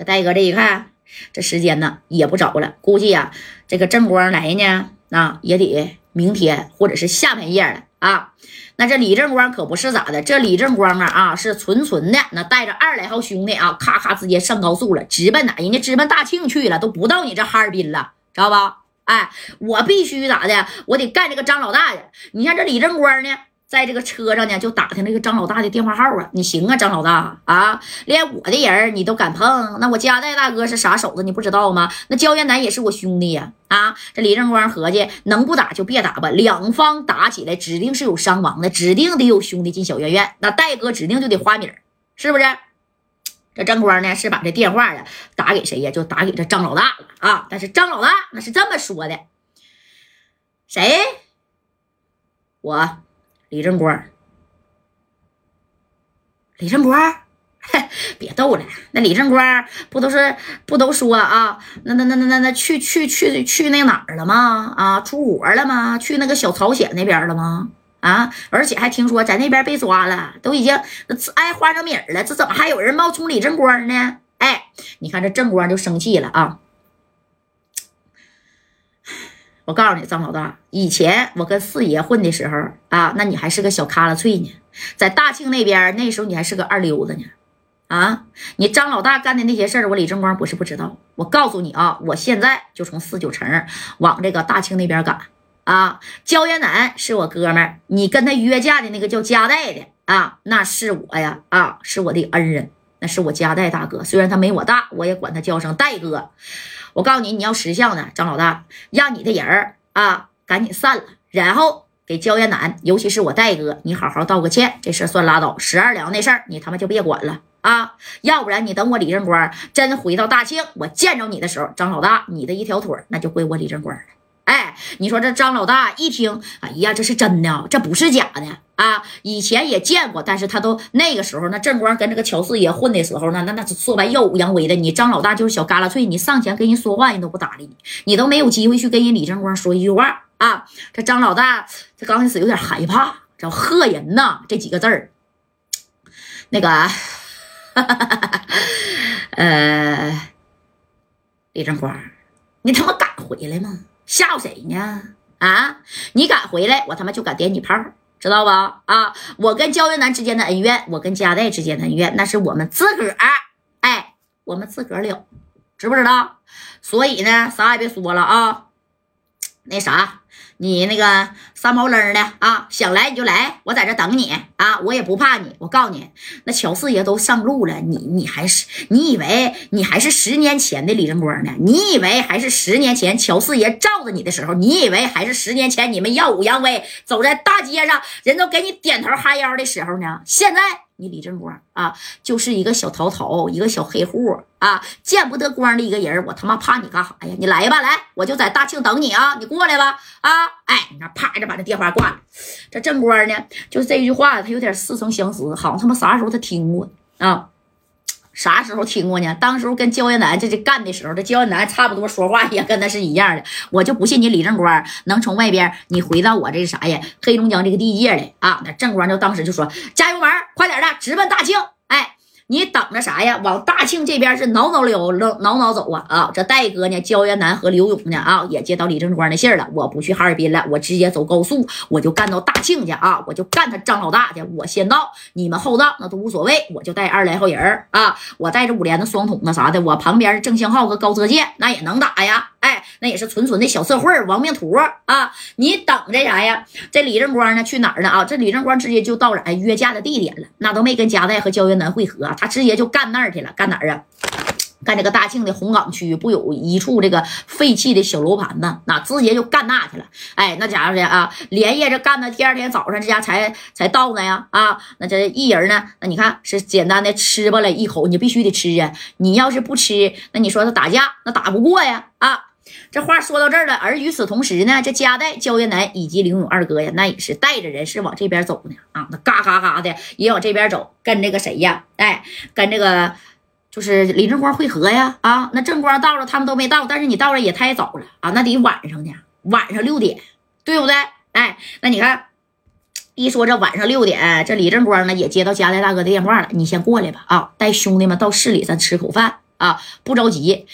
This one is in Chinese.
这戴哥这一看，这时间呢也不早了，估计呀，这个正光来呢，那也得明天或者是下半夜了啊。那这李正光可不是咋的，这李正光啊啊是纯纯的，那带着二来号兄弟啊，咔咔直接上高速了，直奔哪？人家直奔大庆去了，都不到你这哈尔滨了，知道吧？哎，我必须咋的？我得干这个张老大去。你像这李正光呢？在这个车上呢，就打听那个张老大的电话号啊！你行啊，张老大啊，连我的人你都敢碰？那我加代大哥是啥手子？你不知道吗？那焦元南也是我兄弟呀！啊，这李正光合计，能不打就别打吧。两方打起来，指定是有伤亡的，指定得有兄弟进小院院。那戴哥指定就得花名，是不是？这正光呢，是把这电话呀打给谁呀？就打给这张老大了啊！但是张老大那是这么说的：谁？我。李正光，李正光，别逗了。那李正光不都是不都说啊？那那那那那那去去去去那哪儿了吗？啊，出国了吗？去那个小朝鲜那边了吗？啊，而且还听说在那边被抓了，都已经挨花生米了。这怎么还有人冒充李正光呢？哎，你看这正光就生气了啊。我告诉你，张老大，以前我跟四爷混的时候啊，那你还是个小卡拉脆呢，在大庆那边，那时候你还是个二流子呢，啊，你张老大干的那些事儿，我李正光不是不知道。我告诉你啊，我现在就从四九城往这个大庆那边赶啊。焦元南是我哥们儿，你跟他约架的那个叫加代的啊，那是我呀，啊，是我的恩人，那是我家代大哥，虽然他没我大，我也管他叫声戴哥。我告诉你，你要识相呢，张老大，让你的人儿啊赶紧散了，然后给焦元南，尤其是我戴哥，你好好道个歉，这事算拉倒。十二两那事儿，你他妈就别管了啊！要不然你等我李正官真回到大庆，我见着你的时候，张老大，你的一条腿那就归我李正官了。哎，你说这张老大一听，哎呀，这是真的，这不是假的啊！以前也见过，但是他都那个时候，那正光跟这个乔四爷混的时候呢，那那说白耀武扬威的。你张老大就是小旮旯脆，你上前跟人说话，人都不搭理你，你都没有机会去跟人李正光说一句话啊！这张老大这刚开始有点害怕，叫吓人呐，这几个字儿，那个，呃，李正光，你他妈敢回来吗？吓唬谁呢？啊！你敢回来，我他妈就敢点你炮，知道吧？啊！我跟焦云南之间的恩怨，我跟佳代之间的恩怨，那是我们自个儿，哎，我们自个儿了，知不知道？所以呢，啥也别说了啊，那啥。你那个三毛愣的啊，想来你就来，我在这等你啊，我也不怕你。我告诉你，那乔四爷都上路了，你你还是你以为你还是十年前的李正光呢？你以为还是十年前乔四爷罩着你的时候？你以为还是十年前你们耀武扬威走在大街上，人都给你点头哈腰的时候呢？现在。你李正光啊，就是一个小头头，一个小黑户啊，见不得光的一个人我他妈怕你干啥呀？你来吧，来，我就在大庆等你啊！你过来吧，啊，哎，你看，啪就把这电话挂了。这正官呢，就是这句话，他有点似曾相识，好像他妈啥时候他听过啊？啥时候听过呢？当时候跟焦艳南这这干的时候，这焦艳南差不多说话也跟他是一样的。我就不信你李正官能从外边你回到我这啥呀？黑龙江这个地界来啊？那正官就当时就说加油门，快点的，直奔大庆。你等着啥呀？往大庆这边是挠挠溜，挠挠挠走啊！啊，这戴哥呢，焦元南和刘勇呢，啊，也接到李正光的信了。我不去哈尔滨了，我直接走高速，我就干到大庆去啊！我就干他张老大去，我先到，你们后到那都无所谓。我就带二来号人啊，我带着五连的双筒子啥的，我旁边郑相浩和高泽健那也能打呀。哎，那也是纯纯的小社会亡命徒啊！你等着啥呀？这李正光呢，去哪儿呢？啊，这李正光直接就到了约架的地点了，那都没跟加代和焦元南会合。他直接就干那儿去了，干哪儿啊？干这个大庆的红岗区不有一处这个废弃的小楼盘吗？那直接就干那去了。哎，那家伙的啊，连夜这干到第二天早上，这家才才到呢呀！啊，那这一人呢？那你看是简单的吃吧了一口，你必须得吃啊！你要是不吃，那你说他打架那打不过呀！啊，这话说到这儿了。而与此同时呢，这加代焦元南以及林勇二哥呀，那也是带着人是往这边走呢。啊，那嘎嘎嘎的也往这边走。跟这个谁呀？哎，跟这个就是李正光会合呀！啊，那正光到了，他们都没到，但是你到了也太早了啊！那得晚上呢，晚上六点，对不对？哎，那你看，一说这晚上六点，这李正光呢也接到加代大哥的电话了，你先过来吧！啊，带兄弟们到市里咱吃口饭啊，不着急。